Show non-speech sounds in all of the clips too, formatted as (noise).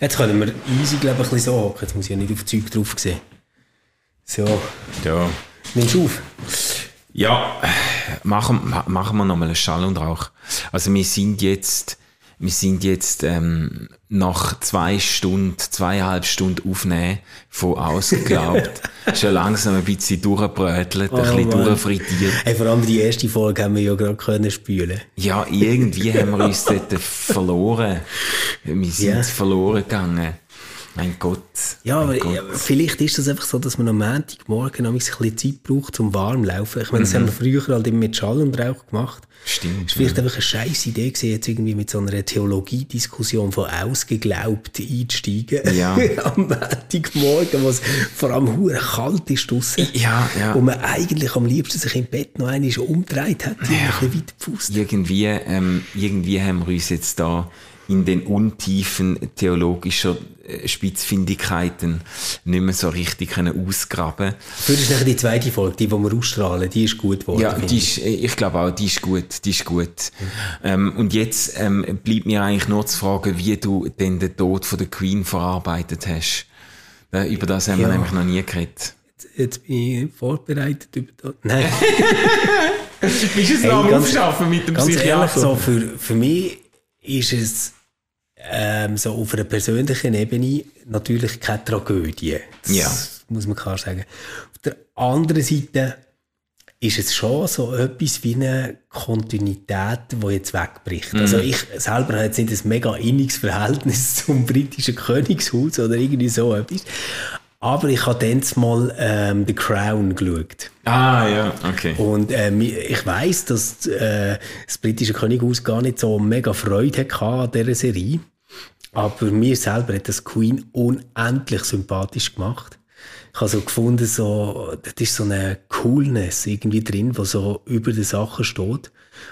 Jetzt können wir easy, glaube ich, ein bisschen so hocken. Jetzt muss ich ja nicht auf Zeug drauf sehen. So. Ja. Nimmst du auf? Ja, machen, machen wir nochmal einen Schall und Rauch. Also wir sind jetzt, wir sind jetzt ähm, nach zwei Stunden, zweieinhalb Stunden aufnehmen von ausgeglaubt, (laughs) schon langsam ein bisschen durchgebrötelt, Oh, ein bisschen Mann. durchfrittiert. Hey, vor allem die erste Folge haben wir ja gerade können spülen. Ja, irgendwie haben wir uns dort verloren. Wir sind Ja. verloren gegangen. Mein Gott. Ja, aber mein Gott. ja, vielleicht ist das einfach so, dass man am Montagmorgen noch ein bisschen Zeit braucht zum warm laufen. Ich meine, das haben wir früher halt immer mit Schall und Rauch gemacht. Stimmt. Es war vielleicht einfach eine scheiß Idee gewesen, jetzt irgendwie mit so einer Theologiediskussion von ausgeglaubt einzusteigen. Ja. (laughs) am Montagmorgen, wo es vor allem hure kalt ist draussen. Ja, ja. Und man eigentlich am liebsten sich im Bett noch einmal umgedreht hat, ja. ein bisschen weiter gepfusst. irgendwie, ähm, irgendwie haben wir uns jetzt da in den Untiefen theologischer äh, Spitzfindigkeiten nicht mehr so richtig können ausgraben Für ist nachher die zweite Folge, die, die wir ausstrahlen, die ist gut geworden. Ja, die ich. ist, äh, ich glaube auch, die ist gut, die ist gut. Ähm, und jetzt ähm, bleibt mir eigentlich nur zu fragen, wie du denn den Tod von der Queen verarbeitet hast. Über das haben wir Ja. nämlich noch nie geredet. Jetzt bin ich vorbereitet über das. Nein. (laughs) Bist du es Hey, noch am Aufschaffen mit dem Ganz ehrlich, Psychiater? so für, für mich ist es ähm, so auf einer persönlichen Ebene natürlich keine Tragödie. Das Ja. muss man klar sagen. Auf der anderen Seite ist es schon so etwas wie eine Kontinuität, die jetzt wegbricht. Also Mhm. ich selber habe jetzt nicht ein mega inniges Verhältnis (laughs) zum britischen Königshaus oder irgendwie so etwas. Aber ich habe dann mal ähm, The Crown geschaut. Ah, ja, okay. Und äh, mi- ich weiß, dass äh, das britische Könighaus gar nicht so mega Freude hatte an dieser Serie. Aber mir selber hat das Queen unendlich sympathisch gemacht. Ich habe so gefunden, so, das ist so eine Coolness irgendwie drin, die so über den Sachen steht.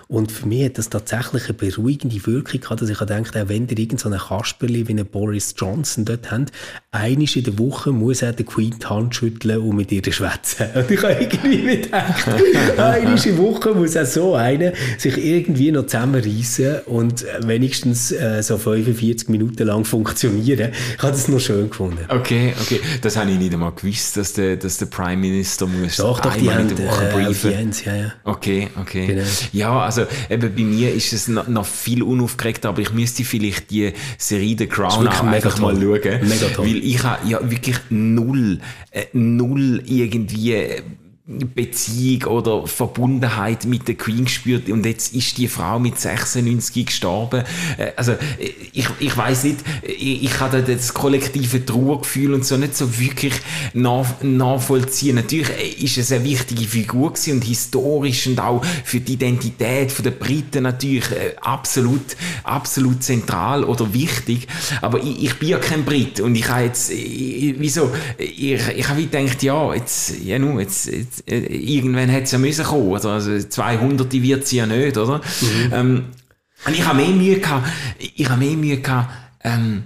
Und für mich hat das tatsächlich eine beruhigende Wirkung gehabt, dass ich gedacht auch wenn ihr irgend so einen Kasperli wie einen Boris Johnson dort habt, einisch in der Woche muss er der Queen die Hand schütteln und mit ihr schwätzen. (laughs) Und ich habe irgendwie mir gedacht, (laughs) einisch in der Woche muss auch so einer sich irgendwie noch zusammenreißen und wenigstens äh, so 45 Minuten lang funktionieren. Ich habe das noch schön gefunden. Okay, okay. Das habe ich nicht einmal gewusst, dass der, dass der Prime Minister muss Doch, doch, die einmal haben in der Woche äh, briefen. Audienz, ja, ja. Okay, okay. Genau. Ja, also eben bei mir ist es noch, noch viel unaufgeregter, aber ich müsste vielleicht die Serie The Crown auch einfach mal schauen. Mega toll. Weil ich habe ja wirklich null, äh, null irgendwie äh, Beziehung oder Verbundenheit mit der Queen gespürt und jetzt ist die Frau mit 96 gestorben. Äh, Also äh, ich, ich weiß nicht, ich, ich hatte das kollektive Trauergefühl und so nicht so wirklich nach, nachvollziehen. Natürlich äh, ist es eine wichtige Figur gewesen und historisch und auch für die Identität der Briten natürlich äh, absolut, absolut zentral oder wichtig. Aber ich, ich bin ja kein Brit und ich habe jetzt, wieso, ich, ich habe gedacht, ja, jetzt, ja, nu, jetzt, jetzt äh, irgendwann hätte es ja müssen kommen, oder? Also 200 wird sie ja nicht, oder? Ähm, und ich habe mehr Mühe gehabt, ich habe mehr Mühe gehabt, ähm,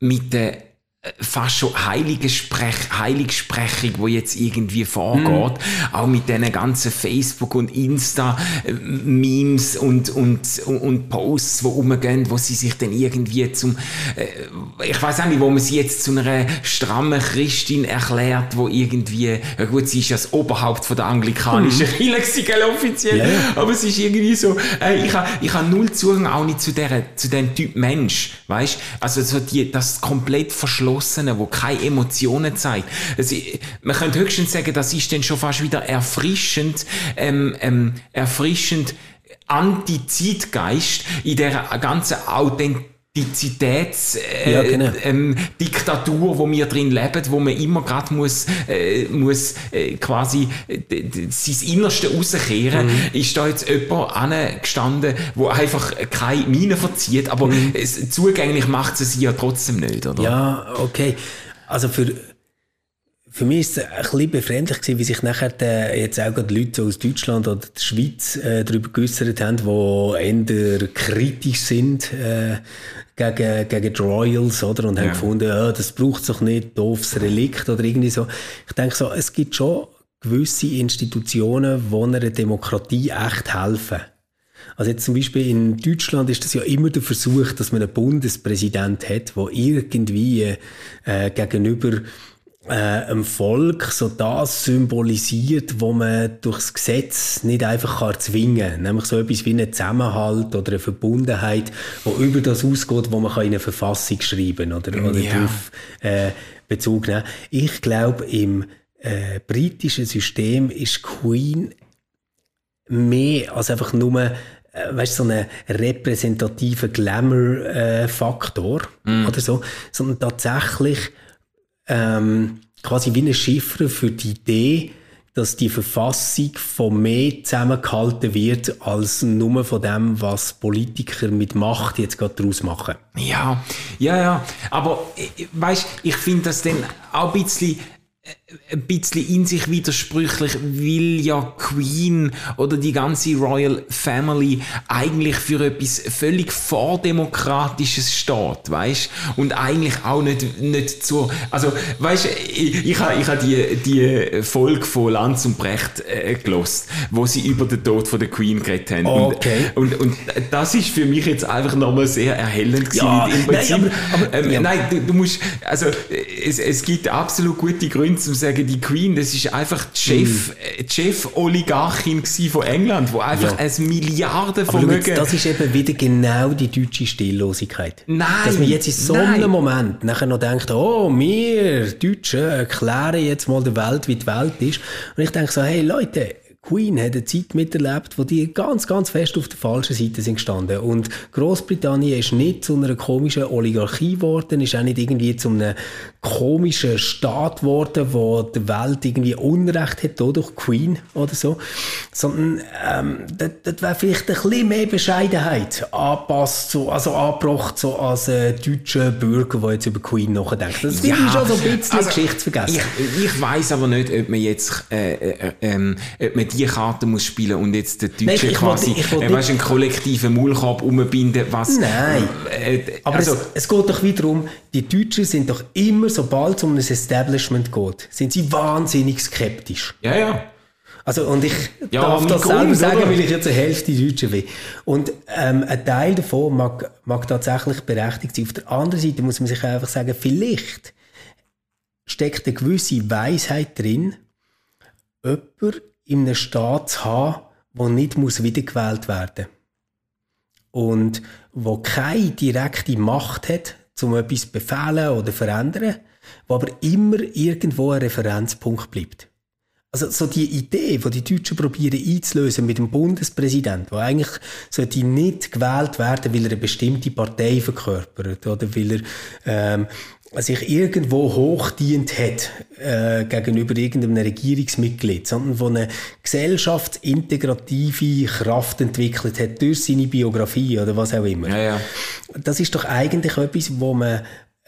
mit der äh, fast schon heilige Sprech, Heiligsprechung, die jetzt irgendwie vorgeht, auch mit diesen ganzen Facebook- und Insta-Memes und, und, und, und Posts, die rumgehen, wo sie sich dann irgendwie zum, äh, ich weiß auch nicht, wo man sie jetzt zu einer strammen Christin erklärt, wo irgendwie, ja gut, sie ist ja das Oberhaupt von der anglikanischen Kirche, gewesen, gell, offiziell, ja. aber es ist irgendwie so, äh, ich habe ich ha null Zugang auch nicht zu, der, zu dem Typ Mensch, weißt? Also so die, das komplett Verschlossene, wo keine Emotionen zeigt. Also, man könnte höchstens sagen, das ist dann schon fast wieder erfrischend, ähm, ähm, erfrischend Anti-Zeitgeist in der ganzen Authentizität äh, Ja, genau. ähm, Diktatur, wo wir drin leben, wo man immer gerade muss, äh, muss äh, quasi äh, sein Innerste rauskehren, Mhm. ist da jetzt jemand angestanden, wo einfach keine Miene verzieht, aber es, zugänglich macht sie sie ja trotzdem nicht, oder? Mhm. Ja, okay. Also für, für mich ist es ein bisschen befremdlich gewesen, wie sich nachher die, jetzt auch gerade Leute aus Deutschland oder der Schweiz äh, darüber geäussert haben, die eher kritisch sind äh, gegen, gegen die Royals, oder? Und haben Ja. gefunden, ja, das braucht doch nicht, doofes Relikt oder irgendwie so. Ich denke so, es gibt schon gewisse Institutionen, die einer Demokratie echt helfen. Also jetzt zum Beispiel in Deutschland ist das ja immer der Versuch, dass man einen Bundespräsident hat, der irgendwie äh, gegenüber äh, einem Volk so das symbolisiert, wo man durchs Gesetz nicht einfach kann zwingen kann. Nämlich so etwas wie einen Zusammenhalt oder eine Verbundenheit, wo über das ausgeht, wo man kann in eine Verfassung schreiben oder, oder ja. darauf äh, Bezug nehmen Ich glaube, im äh, britischen System ist Queen mehr als einfach nur äh, weißt, so einen repräsentativen Glamour-Faktor äh, mm. oder so, sondern tatsächlich ähm, quasi wie eine Chiffre für die Idee, dass die Verfassung von mehr zusammengehalten wird, als nur von dem, was Politiker mit Macht jetzt gerade daraus machen. Ja, ja, ja. Aber äh, weißt, ich finde das dann auch ein bisschen ein bisschen in sich widersprüchlich, weil ja Queen oder die ganze Royal Family eigentlich für etwas völlig vordemokratisches steht, weißt? Und eigentlich auch nicht, nicht so, also, weißt, ich, ich habe ich ha die, die Folge von Lanz und Brecht äh, gelost, wo sie über den Tod von der Queen geredet haben. Okay. Und, und, und das ist für mich jetzt einfach nochmal sehr erhellend gewesen. Im Prinzip, nein, aber, aber, ähm, ja. nein du, du, musst, also, es, es gibt absolut gute Gründe, zu sagen, die Queen, das ist einfach die Chef, mm. Chef-Oligarchin von England, wo einfach ja. ein Milliardenvermögen... das ist eben wieder genau die deutsche Stilllosigkeit. Nein! Dass man jetzt in so einem Moment nachher noch denkt, oh, wir Deutschen erklären jetzt mal der Welt, wie die Welt ist. Und ich denke so, hey Leute, Queen hat eine Zeit miterlebt, wo die ganz, ganz fest auf der falschen Seite sind gestanden. Und Großbritannien ist nicht zu einer komischen Oligarchie geworden, ist auch nicht irgendwie zu einem komischen Staat geworden, wo der Welt irgendwie Unrecht hat, durch Queen oder so. Sondern, ähm, das, das wäre vielleicht ein bisschen mehr Bescheidenheit anpasst, so, also angebracht, so als äh, deutscher Bürger, der jetzt über Queen nachdenkt. Das ja, ist schon so ein bisschen also, Geschichtsvergessen. Ich, ich weiss aber nicht, ob man jetzt, äh, äh, äh, ob man die Karte muss spielen und jetzt der Deutsche Nein, quasi, wollte, ich wollte äh, weißt, einen kollektiven Maulkorb umbinden, was... Nein, äh, äh, aber also, es, es, geht doch wieder um, die Deutschen sind doch immer, sobald es um ein Establishment geht, sind sie wahnsinnig skeptisch. Ja, ja. Also, und ich ja, darf das Grund, selber sagen, oder? weil ich jetzt eine Hälfte Deutsche bin. Und ähm, ein Teil davon mag, mag tatsächlich berechtigt sein. Auf der anderen Seite muss man sich einfach sagen, vielleicht steckt eine gewisse Weisheit drin, jemand in einem Staat zu haben, der nicht muss wiedergewählt werden und wo keine direkte Macht hat, um etwas zu befehlen oder verändern, wo aber immer irgendwo ein Referenzpunkt bleibt. Also so die Idee, die die Deutschen probieren einzulösen mit dem Bundespräsident, der eigentlich sollte nicht gewählt werden, weil er eine bestimmte Partei verkörpert oder weil er ähm, sich irgendwo hochdient hat äh, gegenüber irgendeinem Regierungsmitglied, sondern wo eine gesellschaftsintegrative Kraft entwickelt hat durch seine Biografie oder was auch immer. Ja, ja. Das ist doch eigentlich etwas, wo man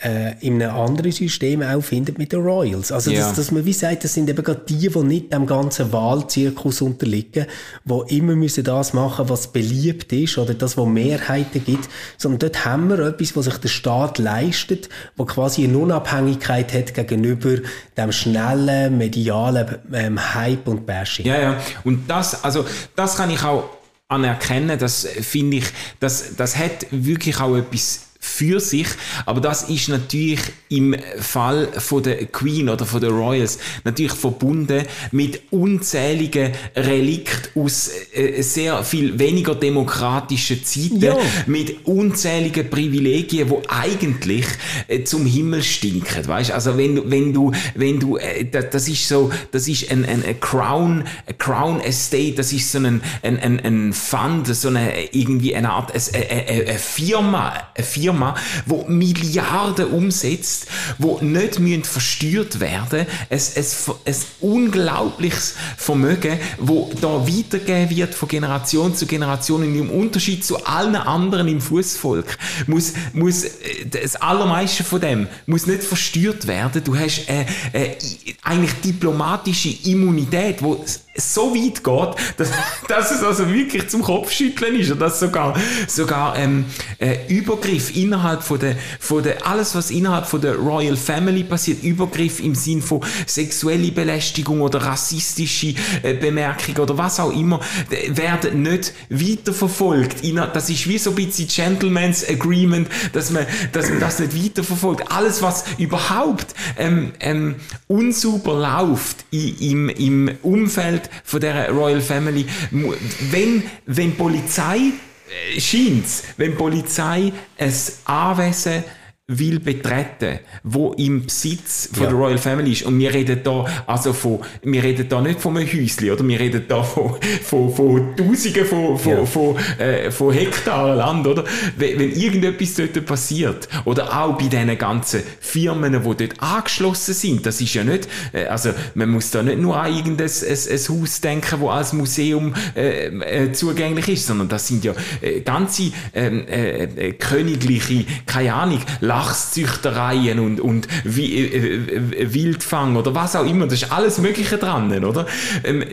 äh, in einem anderen System auch findet mit den Royals. Also, ja. dass, dass man wie sagt, das sind eben gerade die, die nicht dem ganzen Wahlzirkus unterliegen, die immer müssen das machen, was beliebt ist oder das, was Mehrheiten gibt, sondern dort haben wir etwas, was sich der Staat leistet, wo quasi eine Unabhängigkeit hat gegenüber dem schnellen, medialen ähm, Hype und Bashing. Ja, ja. Und das, also, das kann ich auch anerkennen, das finde ich, das, das hat wirklich auch etwas für sich. Aber das ist natürlich im Fall von der Queen oder von der Royals natürlich verbunden mit unzähligen Relikten aus äh, sehr viel weniger demokratischen Zeiten, ja. mit unzähligen Privilegien, wo eigentlich äh, zum Himmel stinken. Weißt? Also wenn du, wenn du, wenn du, äh, das, das ist so, das ist ein, ein, ein Crown, ein Crown Estate, das ist so ein, ein, ein, ein Fund, so eine irgendwie eine Art, eine, eine, eine Firma, eine Firma Firma, wo Milliarden umsetzt, wo nicht müssen versteuert werden, es ein, ein unglaubliches Vermögen, wo da weitergegeben wird von Generation zu Generation und im Unterschied zu allen anderen im Fußvolk muss muss äh, das allermeiste von dem muss nicht versteuert werden. Du hast äh, äh, eigentlich diplomatische Immunität, wo so weit geht, dass, (laughs) dass es also wirklich zum Kopfschütteln ist und dass sogar, sogar ähm, äh, Übergriff innerhalb von der, von der, alles was innerhalb von der Royal Family passiert, Übergriff im Sinn von sexuelle Belästigung oder rassistische äh, Bemerkung oder was auch immer, werden nicht weiterverfolgt. Das ist wie so ein bisschen Gentleman's Agreement, dass man, dass man das nicht weiterverfolgt. Alles, was überhaupt ähm, ähm, unsauber läuft im, im Umfeld von der Royal Family, wenn, wenn Polizei äh, scheint, wenn Polizei ein Anwesen will betreten, wo im Besitz von ja. der Royal Family ist. Und wir reden da, also von, wir reden da nicht von einem Häuschen, oder? Wir reden da von, von, von Tausenden von, von, ja. von, äh, von Hektaren Land, oder? Wenn, wenn irgendetwas dort passiert, oder auch bei diesen ganzen Firmen, die dort angeschlossen sind, das ist ja nicht, äh, also, man muss da nicht nur an irgendein ein, ein Haus denken, wo als Museum äh, äh, zugänglich ist, sondern das sind ja äh, ganze ähm, äh, äh, königliche, keine Ahnung, Lachszüchtereien und, und wie, äh, äh, Wildfang oder was auch immer, das ist alles Mögliche dran, oder? Ähm,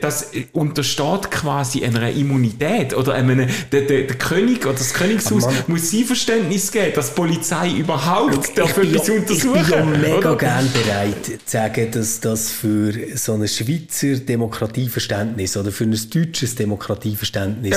das untersteht quasi einer Immunität oder einem, der, der, der König oder das Königshaus Mann, muss sein Verständnis geben, dass die Polizei überhaupt dafür etwas untersuchen. Ich bin ja mega oder? gern bereit zu sagen, dass das für so ein Schweizer Demokratieverständnis oder für ein deutsches Demokratieverständnis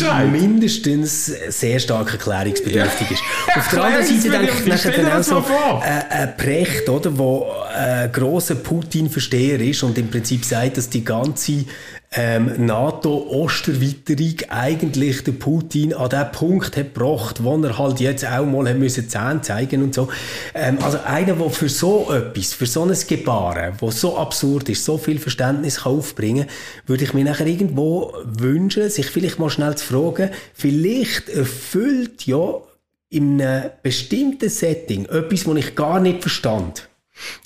ja, mindestens sehr stark erklärungsbedürftig ja. ist. (laughs) Auf der anderen Seite denke ich nachher dann auch so äh, äh, Precht, oder, wo äh, grosser Putin-Versteher ist und im Prinzip sagt, dass die ganze ähm, NATO-Osterweiterung eigentlich den Putin an den Punkt hat gebracht, wo er halt jetzt auch mal haben müssen Zähne zeigen und so. Ähm, also einer, der für so etwas, für so ein Gebaren, wo so absurd ist, so viel Verständnis kann aufbringen, würde ich mir nachher irgendwo wünschen, sich vielleicht mal schnell zu fragen, vielleicht erfüllt ja in einem bestimmten Setting etwas, was ich gar nicht verstand.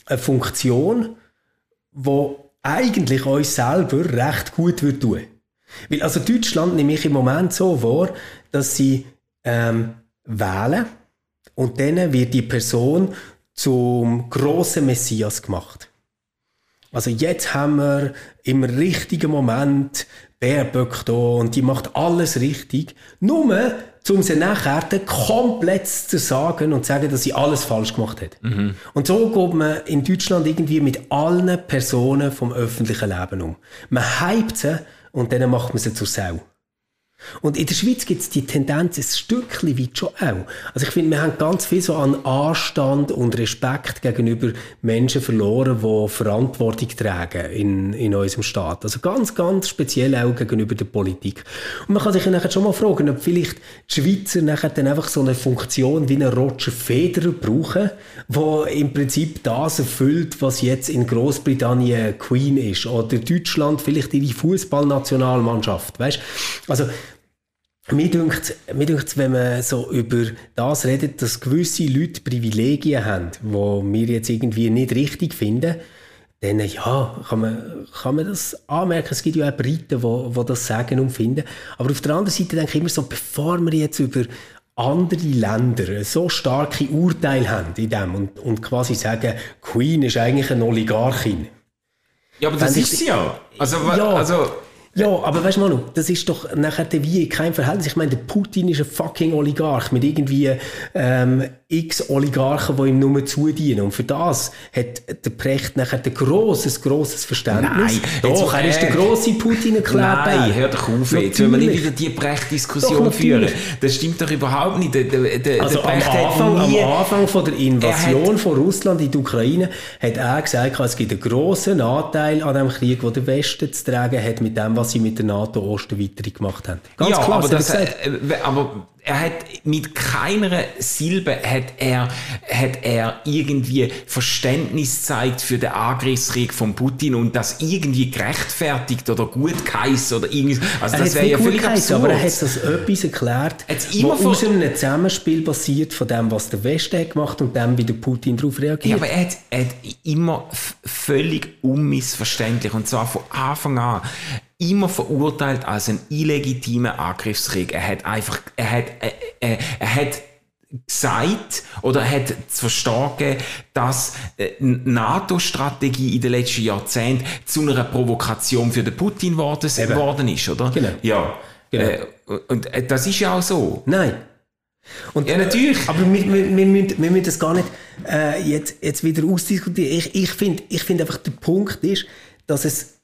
Eine Funktion, wo eigentlich uns selber recht gut wird tun. Weil also Deutschland nehme ich im Moment so vor, dass sie ähm, wählen und dann wird die Person zum großen Messias gemacht. Also jetzt haben wir im richtigen Moment Baerböck da und die macht alles richtig. Nur, um sie nachher komplett zu sagen und zu sagen, dass sie alles falsch gemacht hat. Mhm. Und so geht man in Deutschland irgendwie mit allen Personen vom öffentlichen Leben um. Man hypt sie und dann macht man sie zur Sau. Und in der Schweiz gibt es die Tendenz ein Stückchen weit schon auch. Also ich finde, wir haben ganz viel so an Anstand und Respekt gegenüber Menschen verloren, die Verantwortung tragen in, in unserem Staat. Also ganz, ganz speziell auch gegenüber der Politik. Und man kann sich nachher schon mal fragen, ob vielleicht die Schweizer dann einfach so eine Funktion wie einen Roger Federer brauchen, wo im Prinzip das erfüllt, was jetzt in Großbritannien Queen ist. Oder Deutschland vielleicht ihre Fußballnationalmannschaft. Weißt? Also mir dünkt, mir dünkt wenn man so über das redet, dass gewisse Leute Privilegien haben, wo wir jetzt irgendwie nicht richtig finden, dann ja, kann man, kann man das anmerken. Es gibt ja auch Briten, die, die das sagen und finden. Aber auf der anderen Seite denke ich immer so, bevor wir jetzt über andere Länder so starke Urteile haben in dem und, und quasi sagen, Queen ist eigentlich eine Oligarchin. Ja, aber das ist sie ja. Also, ja. also ja, aber weißt du, Manu, das ist doch nachher wie kein Verhältnis. Ich meine, der Putin ist ein fucking Oligarch mit irgendwie ähm, x Oligarchen, die ihm nur zudienen. Und für das hat der Precht nachher ein grosses, grosses Verständnis. Nein, doch, er ist der grosse Putin erklärt. Nein, hör doch auf jetzt. Wenn wir nicht wieder die Precht-Diskussion führen. Das stimmt doch überhaupt nicht. Der, der, also der am Anfang, am Anfang von der Invasion von Russland in die Ukraine hat er gesagt, es gibt einen grossen Anteil an dem Krieg, den der Westen zu tragen hat mit dem, was sie mit der NATO-Osterweiterung gemacht haben. Ganz ja, klar, aber, das, äh, aber er hat mit keiner Silbe hat er, hat er irgendwie Verständnis zeigt für den Angriffskrieg von Putin und das irgendwie gerechtfertigt oder gut geheißen oder irgendwie. Also das wäre ja völlig absurd. Aber er hat das etwas erklärt, was aus einem Zusammenspiel basiert von dem, was der Westen gemacht und dem, wie der Putin darauf reagiert. Ja, aber er hat, er hat immer völlig unmissverständlich und zwar von Anfang an immer verurteilt als einen illegitimen Angriffskrieg. Er hat einfach, er hat, er, er, er hat gesagt oder hat zu verstehen, dass äh, NATO-Strategie in den letzten Jahrzehnten zu einer Provokation für den Putin worden, worden ist, oder? Genau. Ja. Genau. Äh, und äh, das ist ja auch so. Nein. Und, ja, natürlich. Äh, aber wir, wir, wir, müssen, wir müssen das gar nicht äh, jetzt, jetzt wieder ausdiskutieren. Ich, ich finde ich find einfach, der Punkt ist, dass es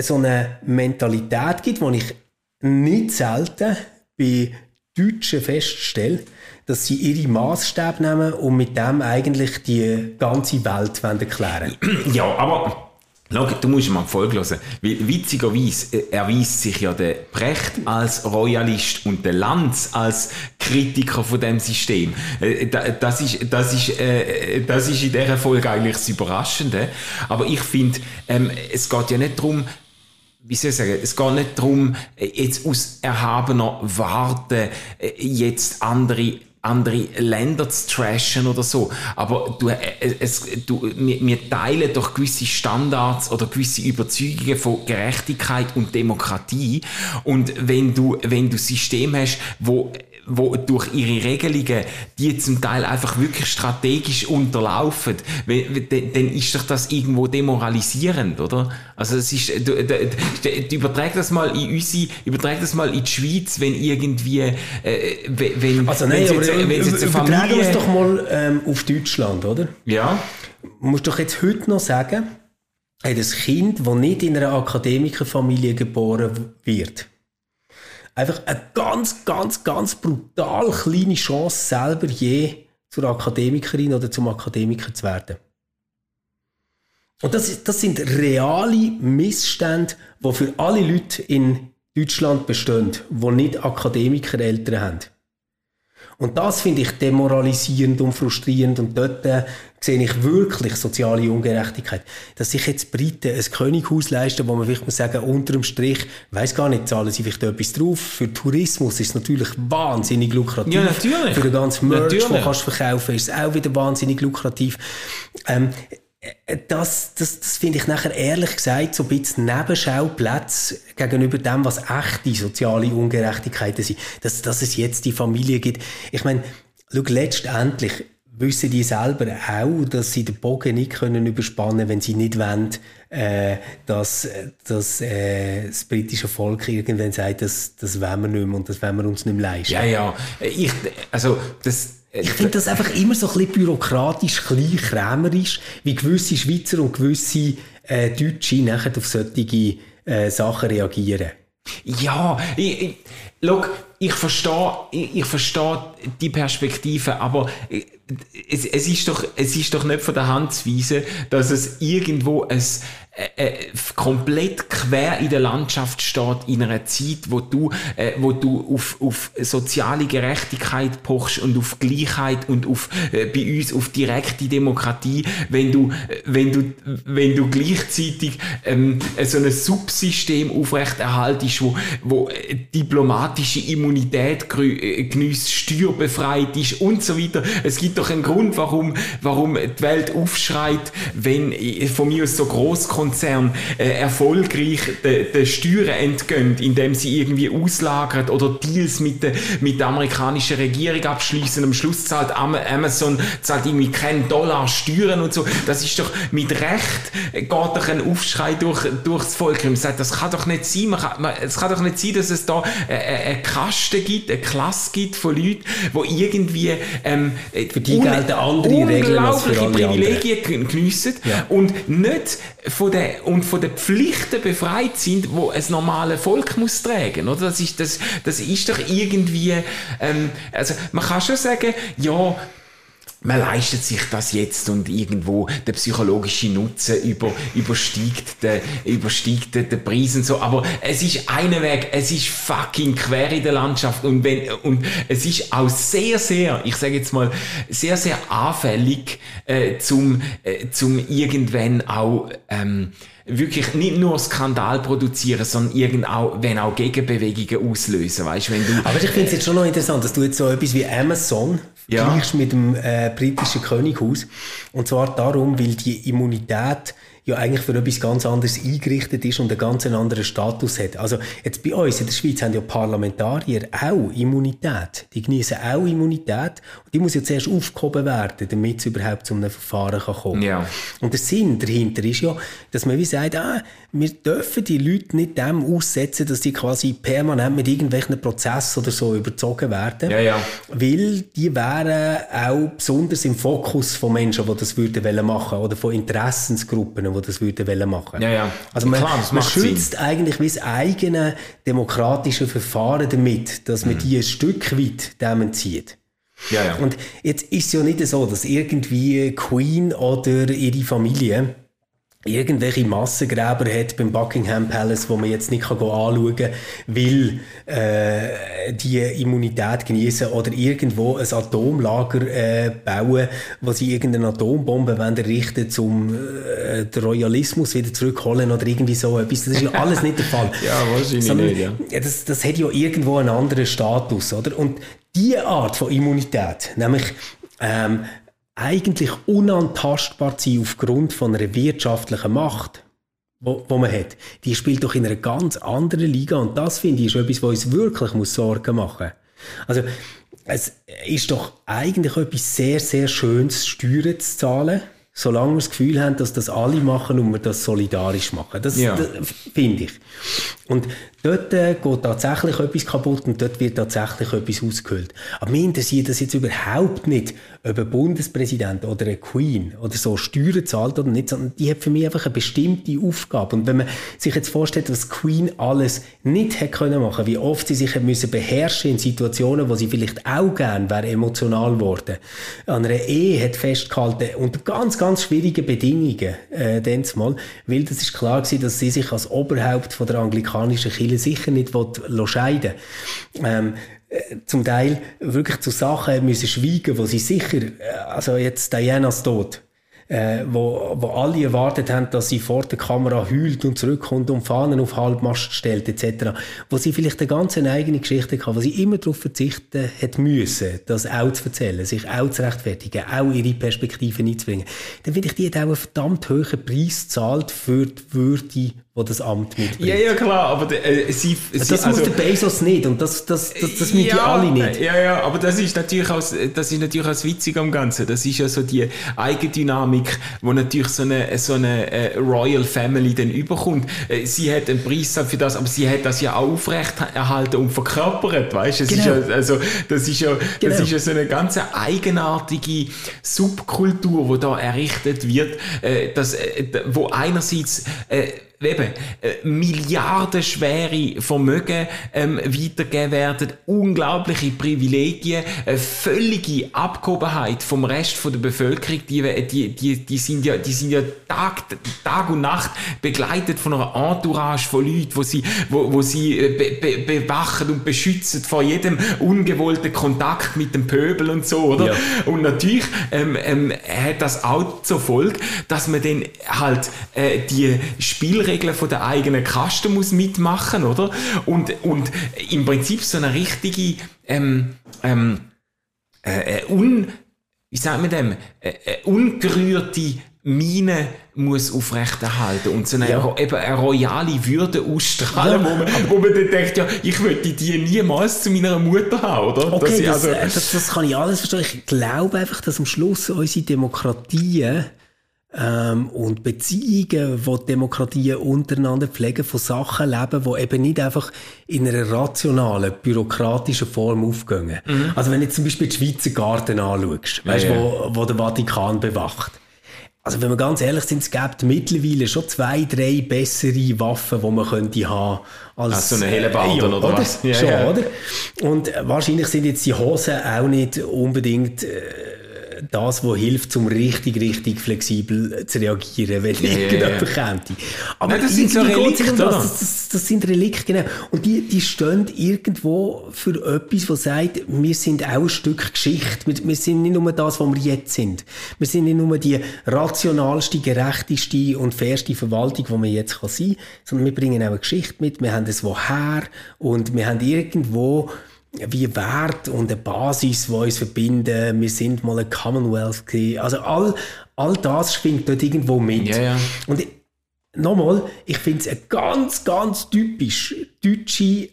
so eine Mentalität gibt, die ich nicht selten bei Deutschen feststelle, dass sie ihre Maßstäbe nehmen und mit dem eigentlich die ganze Welt erklären (clears throat) Ja, aber Schau, du musst mal Folge hören. Weil witzigerweise äh, erweist sich ja der Brecht als Royalist und der Lanz als Kritiker von dem System. Äh, das ist, das ist, äh, das ist in dieser Folge eigentlich das Überraschende. Aber ich finde, ähm, es geht ja nicht darum, wie soll ich sagen, es geht nicht darum, jetzt aus erhabener Warte jetzt andere andere Länder zu trashen oder so. Aber du, äh, es, du, wir, wir teilen doch gewisse Standards oder gewisse Überzeugungen von Gerechtigkeit und Demokratie. Und wenn du, wenn du System hast, wo wo durch ihre Regelungen, die zum Teil einfach wirklich strategisch unterlaufen, dann ist doch das irgendwo demoralisierend, oder? Also es ist, du, du, du, übertrag das mal in unsere, übertrag das mal in die Schweiz, wenn irgendwie, äh, wenn, also nein, wenn aber jetzt, wenn jetzt eine Familie... es doch mal ähm, auf Deutschland, oder? Ja. Du musst doch jetzt heute noch sagen, ein Kind, das nicht in einer Akademikerfamilie geboren wird, einfach eine ganz, ganz, ganz brutal kleine Chance, selber je zur Akademikerin oder zum Akademiker zu werden. Und das, das sind reale Missstände, die für alle Leute in Deutschland bestehen, die nicht Akademikereltern haben. Und das finde ich demoralisierend und frustrierend und dort äh, sehe ich wirklich soziale Ungerechtigkeit. Dass sich jetzt Briten ein Könighaus leisten, wo man vielleicht muss sagen, unterm Strich, weiß gar nicht, zahlen sie vielleicht etwas drauf. Für Tourismus ist es natürlich wahnsinnig lukrativ. Ja, natürlich. Für den ganzen Merch, natürlich. den kannst du verkaufen, ist es auch wieder wahnsinnig lukrativ. Ähm, äh, das, das, das finde ich nachher ehrlich gesagt so ein bisschen Nebenschauplätze gegenüber dem, was echte soziale Ungerechtigkeiten sind. Dass, dass es jetzt die Familie gibt. Ich meine, schau, letztendlich wissen die selber auch, dass sie den Bogen nicht können überspannen wenn sie nicht wollen, äh, dass, dass äh, das britische Volk irgendwann sagt, das, das wollen wir nicht mehr und das wollen wir uns nicht mehr leisten. Ja, ja. Ich, also, das ich finde das einfach immer so ein bisschen bürokratisch, klein, krämerisch, wie gewisse Schweizer und gewisse äh, Deutsche nachher auf solche äh, Sachen reagieren. Ja, ich, ich, look, ich verstehe, ich, ich verstehe die Perspektive, aber es, es, ist doch, es ist doch nicht von der Hand zu weisen, dass es irgendwo ein äh, äh, komplett quer in der Landschaft steht, in einer Zeit, wo du, äh, wo du auf, auf soziale Gerechtigkeit pochst und auf Gleichheit und auf, äh, bei uns auf direkte Demokratie, wenn du, wenn du, wenn du gleichzeitig ähm, so ein Subsystem aufrechterhaltest, wo, wo diplomatische Immunität äh, genießt, steuerbefreit ist und so weiter. Es gibt doch einen Grund, warum, warum die Welt aufschreit, wenn äh, von mir aus so groß Konzern äh, erfolgreich den de Steuern entgehen, indem sie irgendwie auslagern oder Deals mit der, mit der amerikanischen Regierung abschließen. Am Schluss zahlt Amazon zahlt irgendwie keinen Dollar Steuern und so. Das ist doch mit Recht geht doch ein Aufschrei durch, durchs Volk. Man sagt, das kann doch nicht sein. Man kann, man, es kann doch nicht sein, dass es da äh, äh eine Kaste gibt, eine Klasse gibt von Leuten, die irgendwie ähm, für die gelten andere Regeln als für alle Privilegien geniessen ja. und nicht von den, und von den Pflichten befreit sind, wo ein normales Volk muss tragen, oder? Das ist, das, das ist doch irgendwie, ähm, also man kann schon sagen, ja, man leistet sich das jetzt und irgendwo der psychologische Nutzen über, übersteigt den, übersteigt den, Preis und so. Aber es ist einer Weg, es ist fucking quer in der Landschaft und wenn, und es ist auch sehr, sehr, ich sage jetzt mal, sehr, sehr anfällig, äh, zum, äh, zum irgendwann auch, ähm, wirklich nicht nur Skandal produzieren, sondern irgend auch, wenn auch Gegenbewegungen auslösen, weißt, wenn du... Aber ich finde es jetzt schon noch interessant, dass du jetzt so etwas wie Amazon ja. mit dem äh, britischen Könighaus. Und zwar darum, weil die Immunität ja eigentlich für etwas ganz anderes eingerichtet ist und einen ganz anderen Status hat. Also jetzt bei uns in der Schweiz haben ja Parlamentarier auch Immunität. Die genießen auch Immunität und die muss ja zuerst aufgehoben werden, damit es überhaupt zu einem Verfahren kann kommen Ja. Und der Sinn dahinter ist ja, dass man wie sagt, ah, wir dürfen die Leute nicht dem aussetzen, dass die quasi permanent mit irgendwelchen Prozessen oder so überzogen werden. Ja, ja. Weil die wären auch besonders im Fokus von Menschen, die das würden wollen machen oder von Interessensgruppen, die das würden wollen machen. Ja, ja. Also man, Klar, man schützt eigentlich wie das eigene demokratische Verfahren damit, dass Mhm. man die ein Stück weit dem entzieht. Ja, ja. Und jetzt ist es ja nicht so, dass irgendwie Queen oder ihre Familie irgendwelche Massengräber hat beim Buckingham Palace, wo man jetzt nicht kann anschauen kann, weil äh, die Immunität genießen oder irgendwo ein Atomlager äh, bauen, wo sie irgendeine Atombombe wollen errichten, um äh, den Royalismus wieder zurückholen oder irgendwie so etwas. Das ist ja alles nicht der Fall. (laughs) Ja, wahrscheinlich Sondern, nicht, ja. ja, das, das hat ja irgendwo einen anderen Status, oder? Und diese Art von Immunität, nämlich ähm, eigentlich unantastbar zu sein aufgrund von einer wirtschaftlichen Macht, wo, wo man hat, die spielt doch in einer ganz anderen Liga und das finde ich ist etwas, was uns wirklich muss Sorgen machen. Also es ist doch eigentlich etwas sehr, sehr Schönes, Steuern zu zahlen, solange wir das Gefühl haben, dass das alle machen und wir das solidarisch machen. Das, Ja. das finde ich. Und dort äh, geht tatsächlich etwas kaputt und dort wird tatsächlich etwas ausgehöhlt. Aber mir interessiert das jetzt überhaupt nicht, ob ein Bundespräsident oder eine Queen oder so Steuern zahlt oder nicht, sondern die hat für mich einfach eine bestimmte Aufgabe. Und wenn man sich jetzt vorstellt, was Queen alles nicht hätte können machen, wie oft sie sich müssen beherrschen in Situationen, wo sie vielleicht auch gern wäre emotional geworden. An einer Ehe hat festgehalten, unter ganz, ganz schwierigen Bedingungen, äh, dann mal, weil das ist klar gewesen, dass sie sich als Oberhaupt von der anglikanischen Kirche sicher nicht scheiden ähm, äh, zum Teil wirklich zu Sachen müssen schweigen, wo sie sicher, äh, also jetzt Dianas Tod, äh, wo, wo alle erwartet haben, dass sie vor der Kamera heult und zurückkommt und Fahnen auf Halbmast stellt etc., wo sie vielleicht eine ganz eigene Geschichte hatte, wo sie immer darauf verzichten hat müssen, das auch zu erzählen, sich auch zu rechtfertigen, auch ihre Perspektiven einzubringen, dann finde ich, die hat auch einen verdammt hohen Preis gezahlt für die Würde, die das Amt mitbringt. Ja, ja, klar, aber äh, sie, sie das muss der Bezos nicht und das, das, das, das müssen die alle nicht. Ja, ja, aber das ist natürlich auch, das ist natürlich auch das Witzige am Ganzen. Das ist ja so die Eigendynamik, wo natürlich so eine, so eine äh, Royal Family dann überkommt. Äh, sie hat einen Preis für das, aber sie hat das ja auch aufrecht erhalten und verkörpert, weißt du? Genau. Ja, also, das ist ja, Genau. das ist ja so eine ganz eigenartige Subkultur, wo da errichtet wird, äh, das, äh, wo einerseits, äh, eben, äh, milliardenschwere Vermögen ähm, weitergegeben werden, unglaubliche Privilegien, eine völlige Abgehobenheit vom Rest von der Bevölkerung, die, die, die, die, sind ja, die sind ja Tag, Tag und Nacht begleitet von einer Entourage von Leuten, wo sie, wo, wo sie äh, be, be, bewachen und beschützen vor jedem ungewollten Kontakt mit dem Pöbel und so, oder? Ja. Und natürlich ähm, ähm, hat das auch zur Folge, dass man dann halt äh, die Spielregeln von der eigenen Kaste muss mitmachen, oder? Und, und im Prinzip so eine richtige ähm, ähm, äh, äh, un, wie sagt man dem, äh, äh, ungerührte Mine muss aufrechterhalten und so eine, Ja. eben eine royale Würde ausstrahlen, Ja. wo, man, wo man dann denkt, ja, ich möchte die niemals zu meiner Mutter haben, oder? Okay, das, also- äh, das, das kann ich alles verstehen. Ich glaube einfach, dass am Schluss unsere Demokratien ähm, und Beziehungen, die Demokratien untereinander pflegen, von Sachen leben, die eben nicht einfach in einer rationalen, bürokratischen Form aufgehen. Also wenn du jetzt zum Beispiel die Schweizer Garten anschaust, weißt, Mhm. Ja. Wo, wo der Vatikan bewacht. Also wenn wir ganz ehrlich sind, es gibt mittlerweile schon zwei, drei bessere Waffen, die man könnte haben als so eine Hellebarden ja, oder was? Ja, schon, ja. oder? Und äh, wahrscheinlich sind jetzt die Hosen auch nicht unbedingt äh, das, was hilft, zum richtig, richtig flexibel zu reagieren, wenn ja, irgendjemand könnte. Aber Nein, das sind so Relikte, um das. Das, das, das sind Relikte, genau. Und die, die stehen irgendwo für etwas, das sagt, wir sind auch ein Stück Geschichte. Wir, wir sind nicht nur das, was wir jetzt sind. Wir sind nicht nur die rationalste, gerechteste und fairste Verwaltung, die man jetzt kann sein kann, sondern wir bringen auch eine Geschichte mit. Wir haben das Woher und wir haben irgendwo wie Wert und eine Basis, die uns verbinden. Wir sind mal ein Commonwealth gewesen. Also all, all das schwingt dort irgendwo mit. Ja, ja. Und nochmal, ich finde es eine ganz, ganz typisch deutsche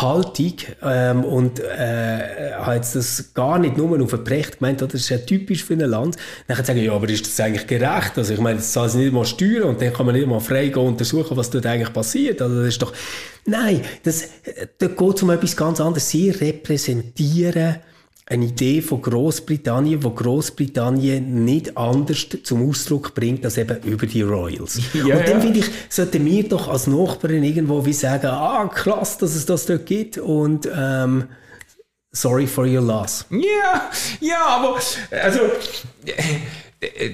Haltung ähm, und äh, habe jetzt das gar nicht nur auf ein Precht gemeint, das ist ja typisch für ein Land. Dann sagen, ja, aber ist das eigentlich gerecht? Also ich meine, das zahlen sie nicht mal Steuern und dann kann man nicht mal frei gehen untersuchen, was dort eigentlich passiert. Also das ist doch, nein, das, dort geht es um etwas ganz anderes. Sie repräsentieren eine Idee von Großbritannien, wo Großbritannien nicht anders zum Ausdruck bringt als eben über die Royals. (laughs) Ja, und dann ja. finde ich, sollten wir doch als Nachbarin irgendwo wie sagen, ah, krass, dass es das dort gibt und ähm, sorry for your loss. Ja, ja, aber also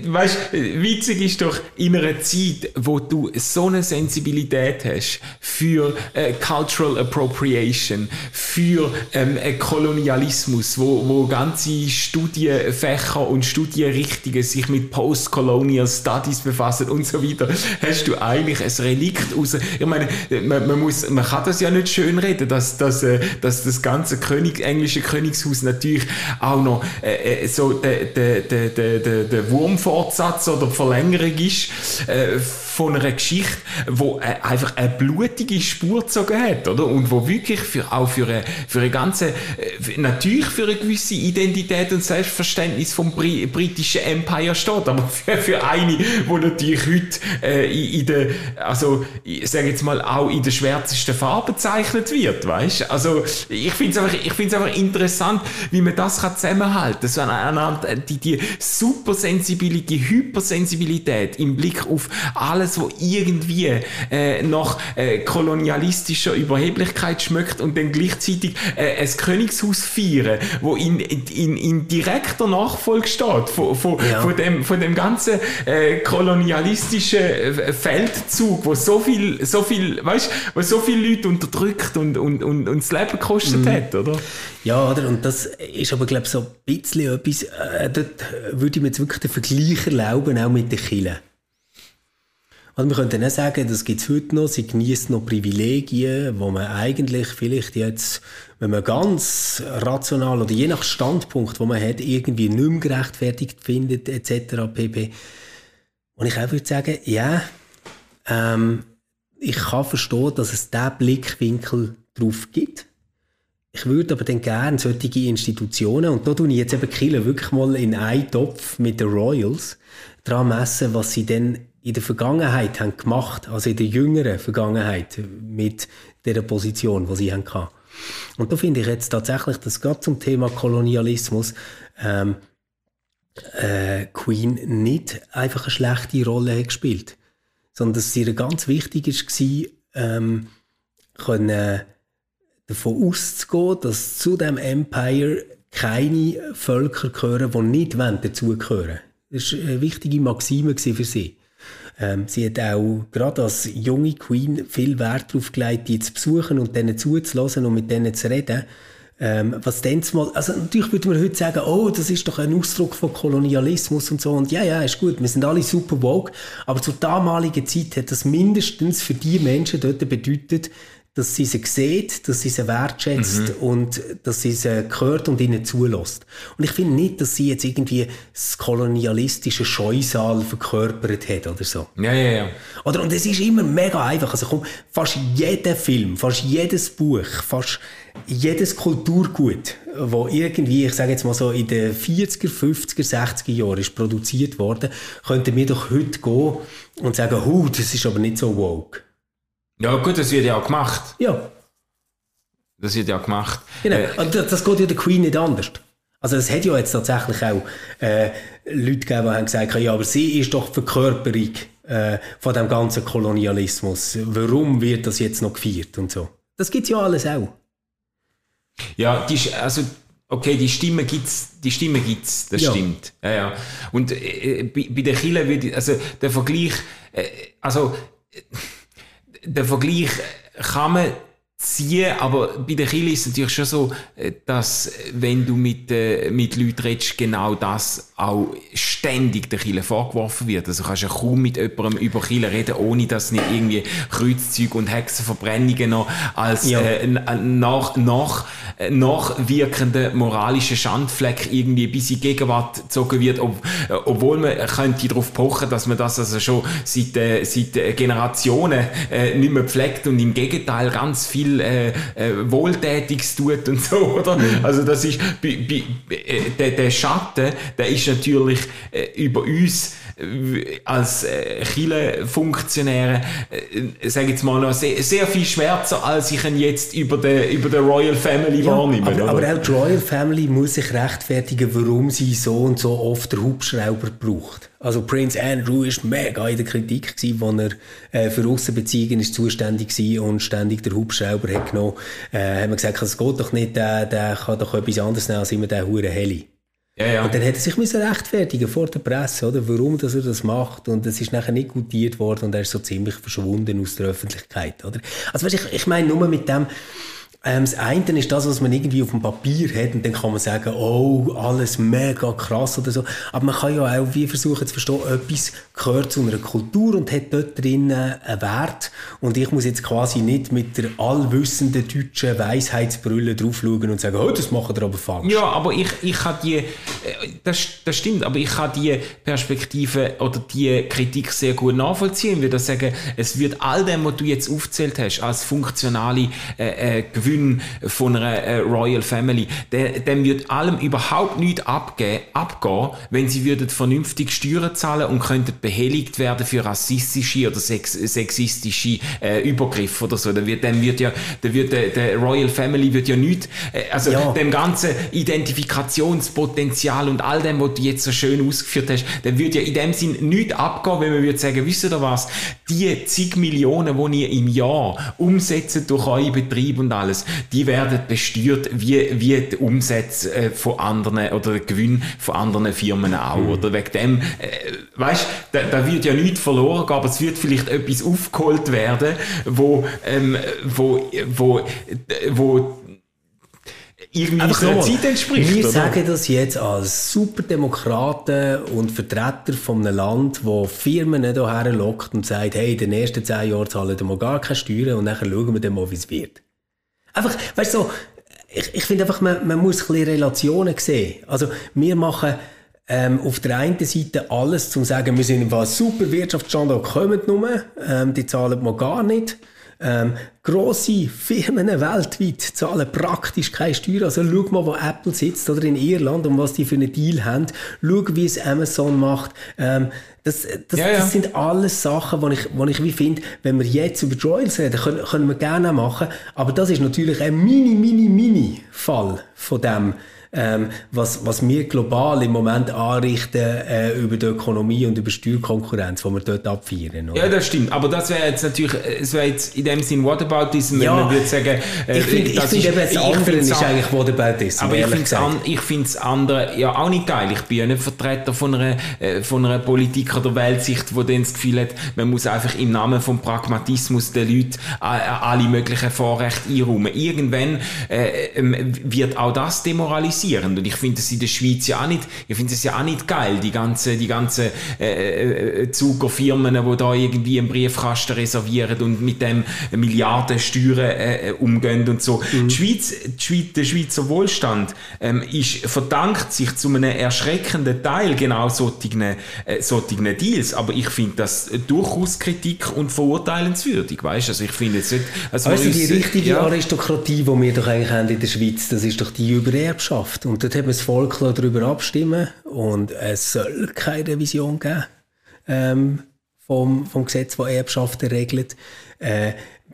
weißt, witzig ist doch in einer Zeit, wo du so eine Sensibilität hast für äh, Cultural Appropriation, für ähm, äh, Kolonialismus, wo, wo ganze Studienfächer und Studienrichtungen sich mit Post-Colonial Studies befassen und so weiter, hast du eigentlich ein Relikt aus. Ich meine, man, man muss, man kann das ja nicht schön reden, dass, dass, äh, dass das ganze König, englische Königshaus natürlich auch noch äh, äh, so der, der, der, der, der, Wurmfortsatz oder Verlängerung ist äh, von einer Geschichte, wo äh, einfach eine blutige Spur gezogen hat, oder? Und wo wirklich für, auch für eine, für eine ganze, äh, für- natürlich für eine gewisse Identität und Selbstverständnis vom Bri britischen Empire steht, aber (laughs) für, für eine, wo natürlich heute äh, in, in der, also ich sage jetzt mal auch in der schwärzesten Farbe bezeichnet wird, weißt? Also ich finde es einfach, ich find's einfach interessant, wie man das kann zusammenhalten kann. So eine, eine, die, die Supersensibilität, die Hypersensibilität im Blick auf alles, was irgendwie äh, nach äh, kolonialistischer Überheblichkeit schmeckt und dann gleichzeitig äh, ein Königshaus feiern, wo in, in, in direkter Nachfolge steht von, von, Ja. von, dem, von dem ganzen äh, kolonialistischen äh, Feldzug, wo so viel, so viel, weißt, wo so viele Leute unterdrückt und, und, und, und das Leben gekostet hat, oder? Ja, oder? Und das ist aber, glaube ich, so ein bisschen etwas, äh, dort würde ich mir jetzt wirklich den Vergleich erlauben, auch mit den Kirchen. Also wir könnten auch sagen, das gibt es heute noch, sie genießt noch Privilegien, wo man eigentlich vielleicht jetzt, wenn man ganz rational oder je nach Standpunkt, wo man hat, irgendwie nicht mehr gerechtfertigt findet, etc. pp. Und ich auch würde sagen, ja, ähm, ich kann verstehen, dass es diesen Blickwinkel drauf gibt. Ich würde aber dann gerne solche Institutionen, und da tue ich jetzt eben Kille wirklich mal in einen Topf mit den Royals, dran messen, was sie denn in der Vergangenheit haben gemacht, also in der jüngeren Vergangenheit, mit der Position, die sie haben gehabt. Und da finde ich jetzt tatsächlich, dass gerade zum Thema Kolonialismus ähm, äh, Queen nicht einfach eine schlechte Rolle hat gespielt, sondern dass ihr ganz wichtig war, ähm, können davon auszugehen, dass zu dem Empire keine Völker gehören, die nicht dazugehören. Das war eine wichtige Maxime für sie. Ähm, sie hat auch gerade als junge Queen viel Wert darauf gelegt, die zu besuchen und denen zuzulassen und mit denen zu reden. Ähm, was denn mal, also natürlich würde man heute sagen, oh, das ist doch ein Ausdruck von Kolonialismus und so. Und ja, ja, ist gut, wir sind alle super woke. Aber zur damaligen Zeit hat das mindestens für die Menschen dort bedeutet, dass sie sie sieht, dass sie sie wertschätzt und dass sie sie gehört und ihnen zulässt. Und ich finde nicht, dass sie jetzt irgendwie das kolonialistische Scheusal verkörpert hat oder so. Ja, ja, ja. Oder, und es ist immer mega einfach. Also komm, fast jeder Film, fast jedes Buch, fast jedes Kulturgut, wo irgendwie, ich sage jetzt mal so, in den 40er, 50er, 60er Jahren ist produziert worden, könnten wir doch heute gehen und sagen, hu, das ist aber nicht so woke. Ja, gut, das wird ja auch gemacht. Ja, Das wird ja auch gemacht. genau. Äh, Und das, das geht ja der Queen nicht anders. Also es hat ja jetzt tatsächlich auch äh, Leute gegeben, die haben gesagt, ja, aber sie ist doch die Verkörperung äh, von dem ganzen Kolonialismus. Warum wird das jetzt noch gefeiert und so? Das gibt's ja alles auch. Ja, die, also, okay, die Stimme gibt's, die Stimme gibt's, das Ja. stimmt. Ja, ja. Und äh, bei, bei der würde ich, also der Vergleich, äh, also äh, der Vergleich kann man ziehen, aber bei der Kirche ist es natürlich schon so, äh, dass wenn du mit, äh, mit Leuten redest, genau das auch ständig der Kirche vorgeworfen wird. Also kannst du ja kaum mit jemandem über Kirche reden, ohne dass nicht irgendwie Kreuzzüge und Hexenverbrennungen noch als ja. äh, nach, nach, äh, nachwirkende moralische Schandfleck irgendwie bis in Gegenwart gezogen wird, ob, äh, obwohl man könnte darauf pochen, dass man das also schon seit, äh, seit Generationen äh, nicht mehr pflegt und im Gegenteil ganz viel viel äh, äh, Wohltätiges tut und so, (laughs) oder? Mhm. Also das ist, bei, bei, äh, der, der Schatten, der ist natürlich äh, über uns äh, als äh, Chile-Funktionäre, äh, sage jetzt mal noch, sehr, sehr viel schwärzer, als ich ihn jetzt über der über der Royal Family ja, wahrnehme. Aber, aber, auch die Royal Family muss sich rechtfertigen, warum sie so und so oft den Hubschrauber braucht. Also Prince Andrew ist mega in der Kritik gewesen, wo er äh, für Aussenbeziehungen ist zuständig war und ständig der Hubschrauber hat genommen. Äh, haben wir gesagt, es geht doch nicht, der, der kann doch etwas anderes nehmen als immer der hure Heli. Ja, ja. Und dann hat er sich müssen rechtfertigen vor der Presse, oder, warum dass er das macht. Und es ist nachher nicht gutiert worden und er ist so ziemlich verschwunden aus der Öffentlichkeit. Oder? Also weißt, ich, ich meine nur mit dem, ähm, das eine ist das, was man irgendwie auf dem Papier hat und dann kann man sagen, oh, alles mega krass oder so. Aber man kann ja auch wie versuchen zu verstehen, etwas gehört zu einer Kultur und hat dort drinnen einen Wert und ich muss jetzt quasi nicht mit der allwissenden deutschen Weisheitsbrille draufschauen und sagen, oh, das machen wir aber falsch. Ja, aber ich, ich habe die, äh, das, das stimmt, aber ich habe die Perspektive oder die Kritik sehr gut nachvollziehen. Ich würde sagen, es wird all dem, was du jetzt aufzählt hast, als funktionale äh, äh, Gewinn von einer äh, Royal Family, der, dem wird allem überhaupt nichts abgehen, abgehen, wenn sie würden vernünftig Steuern zahlen und könnten behelligt werden für rassistische oder sex sexistische äh, Übergriffe oder so. Dann wird, dann wird ja, dann wird der, der Royal Family wird ja nichts, äh, also ja. dem ganzen Identifikationspotenzial und all dem, was du jetzt so schön ausgeführt hast, dann würde ja in dem Sinn nichts abgehen, wenn man würde sagen, wisst ihr was, die zig Millionen, die ihr im Jahr umsetzt durch euren Betrieb und alles, alles, die werden besteuert wie, wie die Umsätze äh, von anderen oder der Gewinn von anderen Firmen auch. Mhm. Oder wegen dem, äh, weißt, da, da wird ja nichts verloren, aber es wird vielleicht etwas aufgeholt werden, wo, ähm, wo, wo, wo irgendwie Einfach der Zeit entspricht. Wir oder? sagen das jetzt als Superdemokraten und Vertreter von einem Land, wo Firmen hierher lockt und sagt, hey, in den ersten zehn Jahren zahlen wir gar keine Steuern und nachher schauen wir dann mal, wie es wird. Einfach, weißt du, so, ich, ich finde einfach, man, man muss ein bisschen Relationen sehen. Also, wir machen ähm, auf der einen Seite alles, um zu sagen, wir sind ein super Wirtschaftsstandort, kommen nur, ähm, die zahlen wir gar nicht. Ähm, grosse Firmen weltweit zahlen praktisch keine Steuern. Also schau mal, wo Apple sitzt oder in Irland und was die für einen Deal haben. Schau, wie es Amazon macht. Ähm, das, das, ja, ja. das, sind alles Sachen, wo ich, wo ich wie finde, wenn wir jetzt über Royals reden, können, können wir gerne machen. Aber das ist natürlich ein mini, mini, mini Fall von dem, ähm, was, was wir global im Moment anrichten äh, über die Ökonomie und über Steuerkonkurrenz, die wir dort abfeiern. Oder? Ja, das stimmt. Aber das wäre jetzt natürlich, es wäre jetzt in dem Sinn Whataboutism, ja, wenn man würde sagen, äh, ich finde, ich finde eben das andere ist eigentlich Whataboutism. Aber ich finde an, ich finde das andere ja auch nicht geil. Ich bin ja nicht Vertreter von einer, äh, von einer Politik oder Weltsicht, wo dann das Gefühl hat, man muss einfach im Namen vom Pragmatismus den Leuten äh, alle möglichen Vorrechte einräumen. Irgendwann äh, ähm, wird auch das demoralisiert passieren. Und ich finde es in der Schweiz ja auch nicht, ich finde es ja auch nicht geil, die ganzen, die ganzen äh, äh, Zuckerfirmen, die da irgendwie einen Briefkasten reservieren und mit dem Milliarden Steuern äh, umgehen und so. Mhm. Die Schweiz, die Schweiz, der Schweizer Wohlstand ähm, ist, verdankt sich zu einem erschreckenden Teil genau solchen, äh, solchen Deals. Aber ich finde das durchaus Kritik und verurteilenswürdig, weißt Also ich finde jetzt nicht, also weißt du, die richtige ja. Aristokratie, die wir doch eigentlich haben in der Schweiz, das ist doch die Übererbschaft. Erbschaft. Und dort hat man das Volk darüber abstimmen und es soll keine Revision geben ähm, vom, vom Gesetz, das Erbschaften regelt. Äh,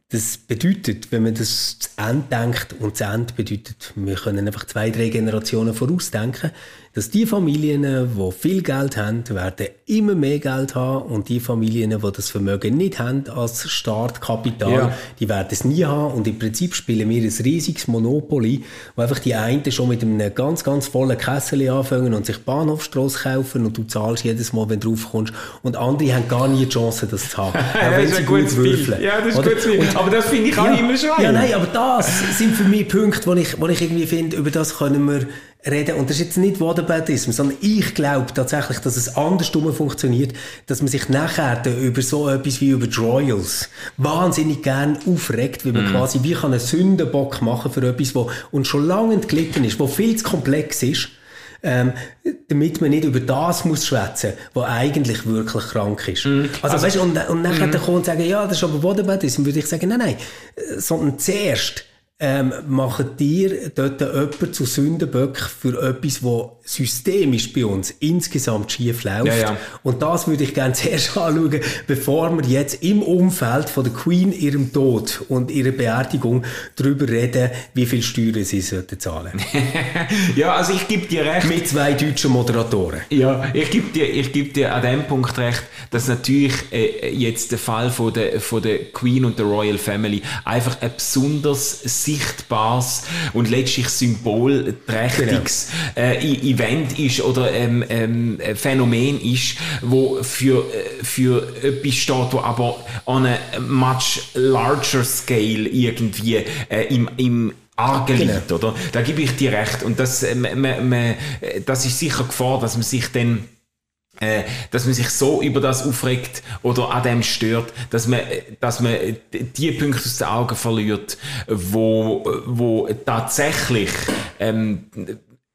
das bedeutet, wenn man das zu Ende denkt, und zu Ende bedeutet, wir können einfach zwei, drei Generationen vorausdenken, dass die Familien, die viel Geld haben, werden immer mehr Geld haben und die Familien, die das Vermögen nicht haben als Startkapital, ja. die werden es nie haben und im Prinzip spielen wir ein riesiges Monopoly, wo einfach die einen schon mit einem ganz, ganz vollen Kessel anfangen und sich Bahnhofstrasse kaufen und du zahlst jedes Mal, wenn du draufkommst und andere haben gar nie die Chance, das zu haben. (laughs) ja, das ist ein gutes Bild. Ja, das ist gut. Und aber das finde ich auch ja, immer schön. Ja, nein, aber das sind für mich Punkte, wo ich, wo ich irgendwie finde, über das können wir reden. Und das ist jetzt nicht Whataboutism, sondern ich glaube tatsächlich, dass es andersrum funktioniert, dass man sich nachher über so etwas wie über die Royals wahnsinnig gern aufregt, weil man mm. quasi wie kann einen Sündenbock machen für etwas, wo uns schon lange entglitten ist, wo viel zu komplex ist ähm, damit man nicht über das muss schwätzen, was eigentlich wirklich krank ist. Mm. Also, also weißt, und, und nachher mm. kommen und sagen, ja, das ist aber Bodenbett, würde ich sagen, nein, nein, sondern zuerst ähm, machen dir dort jemand zu Sündenböck für etwas, was systemisch bei uns insgesamt schief läuft. Ja, ja. Und das würde ich gerne (laughs) zuerst anschauen, bevor wir jetzt im Umfeld von der Queen, ihrem Tod und ihrer Beerdigung darüber reden, wie viel Steuern sie sollten zahlen. (laughs) ja, also ich gebe dir recht. Mit zwei deutschen Moderatoren. Ja, ich gebe dir, ich gebe dir an dem Punkt recht, dass natürlich äh, jetzt der Fall von der, von der Queen und der Royal Family einfach ein besonders sichtbares und letztlich symbolträchtiges genau. äh, Event ist oder ähm, ähm, Phänomen ist, wo für, äh, für etwas steht, wo aber on a much larger scale irgendwie äh, im, im Argen genau. liegt, oder? Da gebe ich dir recht. Und das, äh, man, man, das ist sicher Gefahr, dass man sich dann äh, dass man sich so über das aufregt oder an dem stört, dass man, dass man die Punkte aus den Augen verliert, wo, wo tatsächlich, ähm,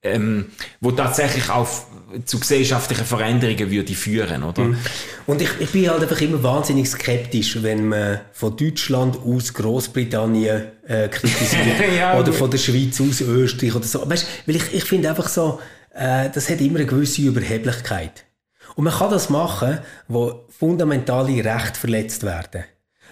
ähm, wo tatsächlich auf zu gesellschaftlichen Veränderungen würde führen, oder? Mhm. Und ich, ich bin halt einfach immer wahnsinnig skeptisch, wenn man von Deutschland aus Großbritannien äh, kritisiert (laughs) ja, oder von der Schweiz aus Österreich oder so. Weißt, weil ich, ich finde einfach so, äh, das hat immer eine gewisse Überheblichkeit. Und man kann das machen, wo fundamentale Rechte verletzt werden.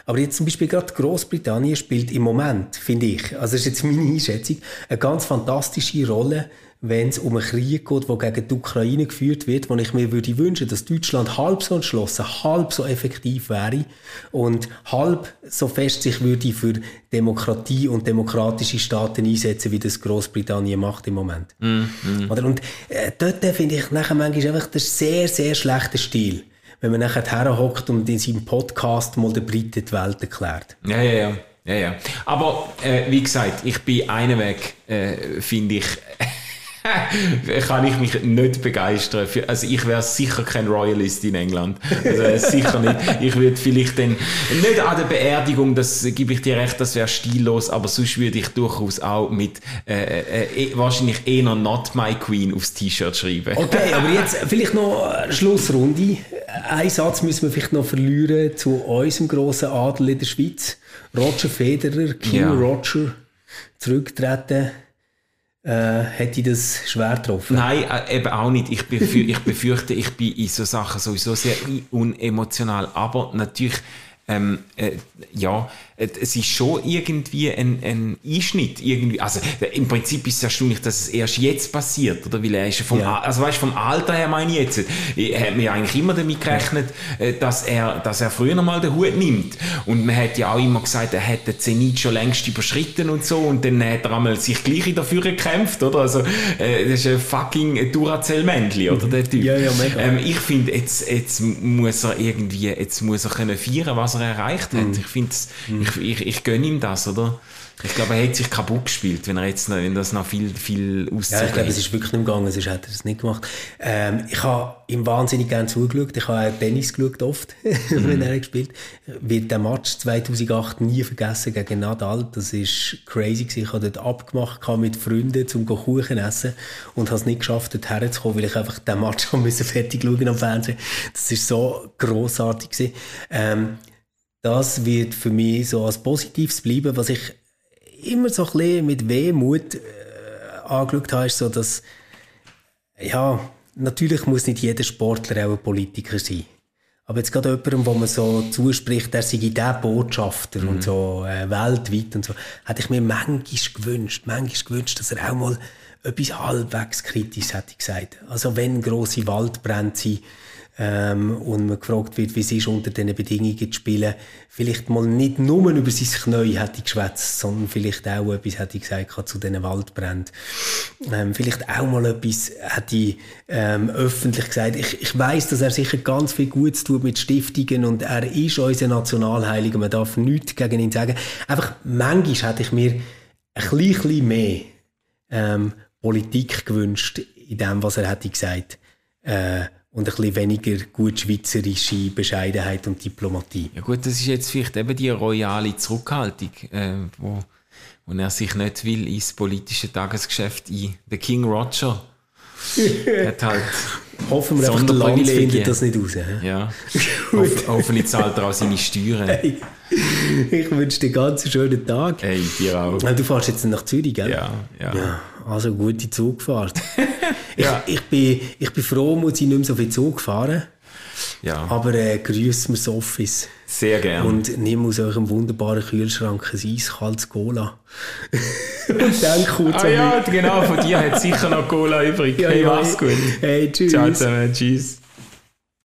Aber jetzt zum Beispiel gerade Großbritannien spielt im Moment, finde ich, also das ist jetzt meine Einschätzung, eine ganz fantastische Rolle wenn es um einen Krieg geht, der gegen die Ukraine geführt wird, wo ich mir würde wünschen, dass Deutschland halb so entschlossen, halb so effektiv wäre und halb so fest sich würde für Demokratie und demokratische Staaten einsetzen, wie das Großbritannien macht im Moment. Mm, mm. Oder? Und äh, dort finde ich nachher manchmal einfach der sehr, sehr schlechte Stil wenn man nachher herhockt und in seinem Podcast mal der Briten die Welt erklärt. Ja, ja, ja. ja, ja. Aber äh, wie gesagt, ich bin einen Weg, äh, finde ich, (laughs) kann ich mich nicht begeistern. Also ich wäre sicher kein Royalist in England. Also äh, sicher nicht. Ich würde vielleicht dann, nicht an der Beerdigung, das gebe ich dir recht, das wäre stillos, aber sonst würde ich durchaus auch mit äh, äh, äh wahrscheinlich eher Not My Queen aufs T-Shirt schreiben. Okay, aber jetzt vielleicht noch Schlussrunde. Ein Satz müssen wir vielleicht noch verlieren zu unserem grossen Adel in der Schweiz. Roger Federer, King ja. Roger, zurücktreten äh, hätte ich das schwer getroffen. Nein, äh, eben auch nicht. Ich, befür ich befürchte, ich bin in so Sachen sowieso sehr unemotional. Aber natürlich, ähm, äh, ja, es ist schon irgendwie ein, ein Einschnitt. Irgendwie. Also, im Prinzip ist es erstaunlich, dass es erst jetzt passiert, oder? Weil er ist vom, ja. also weißt, vom Alter her meine ich jetzt, ich habe mir eigentlich immer damit gerechnet, äh, dass er, dass er früher mal den Hut nimmt. Und man hat ja auch immer gesagt, er hätte den Zenit schon längst überschritten und so, und dann hat er einmal sich gleich dafür gekämpft, oder? Also, äh, das ist ein fucking Duracell-Männchen, oder? Der Typ. Ja, ja, mega. Ähm, ich finde, jetzt, jetzt muss er irgendwie, jetzt muss er können feiern, was er erreicht hat. Mhm. Ich finde, mhm ich, ich, ich gönne ihm das, oder? Ich glaube, er hat sich kaputt gespielt, wenn er jetzt noch, wenn das noch viel, viel auszieht. Ja, ich glaube, es ist wirklich nicht gegangen, sonst hat er es nicht gemacht. Ähm, ich habe ihm wahnsinnig gerne zugeschaut. Ich habe auch Tennis geschaut oft, mhm. (laughs) wenn er gespielt Wird der Match 2008 nie vergessen gegen Nadal. Das ist crazy gewesen. Ich habe dort abgemacht mit Freunden, zum Kuchen essen und habe es nicht geschafft, dort herzukommen, weil ich einfach den Match (laughs) fertig schauen am Fernsehen. Das ist so grossartig gewesen. Ähm, das wird für mich so als Positives bleiben, was ich immer so ein bisschen mit Wehmut äh, angeschaut habe, ist so, dass ja, natürlich muss nicht jeder Sportler auch ein Politiker sein. Aber jetzt gerade jemandem, wo man so zuspricht, der sei der Botschafter mhm. und so äh, weltweit und so, hätte ich mir manchmal gewünscht, manchmal gewünscht, dass er auch mal etwas halbwegs kritisch hätte gesagt. Also wenn grosse Waldbrände sind, ähm, und man gefragt wird, wie es ist, unter diesen Bedingungen zu spielen, vielleicht mal nicht nur über sein Knie hätte geschwätzt, sondern vielleicht auch etwas hätte gesagt zu diesen Waldbränden. Ähm, vielleicht auch mal etwas hätte ähm, öffentlich gesagt. Ich, ich weiß, dass er sicher ganz viel Gutes tut mit Stiftungen und er ist unser Nationalheiliger, man darf nichts gegen ihn sagen. Einfach, manchmal hätte ich mir ein bisschen mehr ähm, Politik gewünscht, in dem, was er hätte gesagt. Äh, und ein bisschen weniger gut schweizerische Bescheidenheit und Diplomatie. Ja gut, das ist jetzt vielleicht eben die royale Zurückhaltung, äh, wo, wo er sich nicht will ins politische Tagesgeschäft ein. Der King Roger (laughs) hat halt Hoffen wir einfach, der Lanz findet das nicht raus. He? Ja. Hoff, hoffentlich zahlt er auch seine Steuern. (laughs) Hey, (laughs) ich wünsche dir einen ganz schönen Tag. Hey, dir auch. Du fährst jetzt nach Zürich, gell? Ja, ja. ja also gute Zugfahrt. (laughs) ja. ich, ich, bin, ich bin froh, muss ich nicht mehr so viel Zug fahren. Ja. Aber äh, grüßen wir das Office. Sehr gerne. Und nimm aus eurem wunderbaren Kühlschrank ein eiskaltes Cola. Und (laughs) dann kurz Ah ja, genau, von dir hat sicher noch Cola übrig. Ja, hey, ja, mach's gut. Hey, tschüss. Ciao zusammen, tschüss.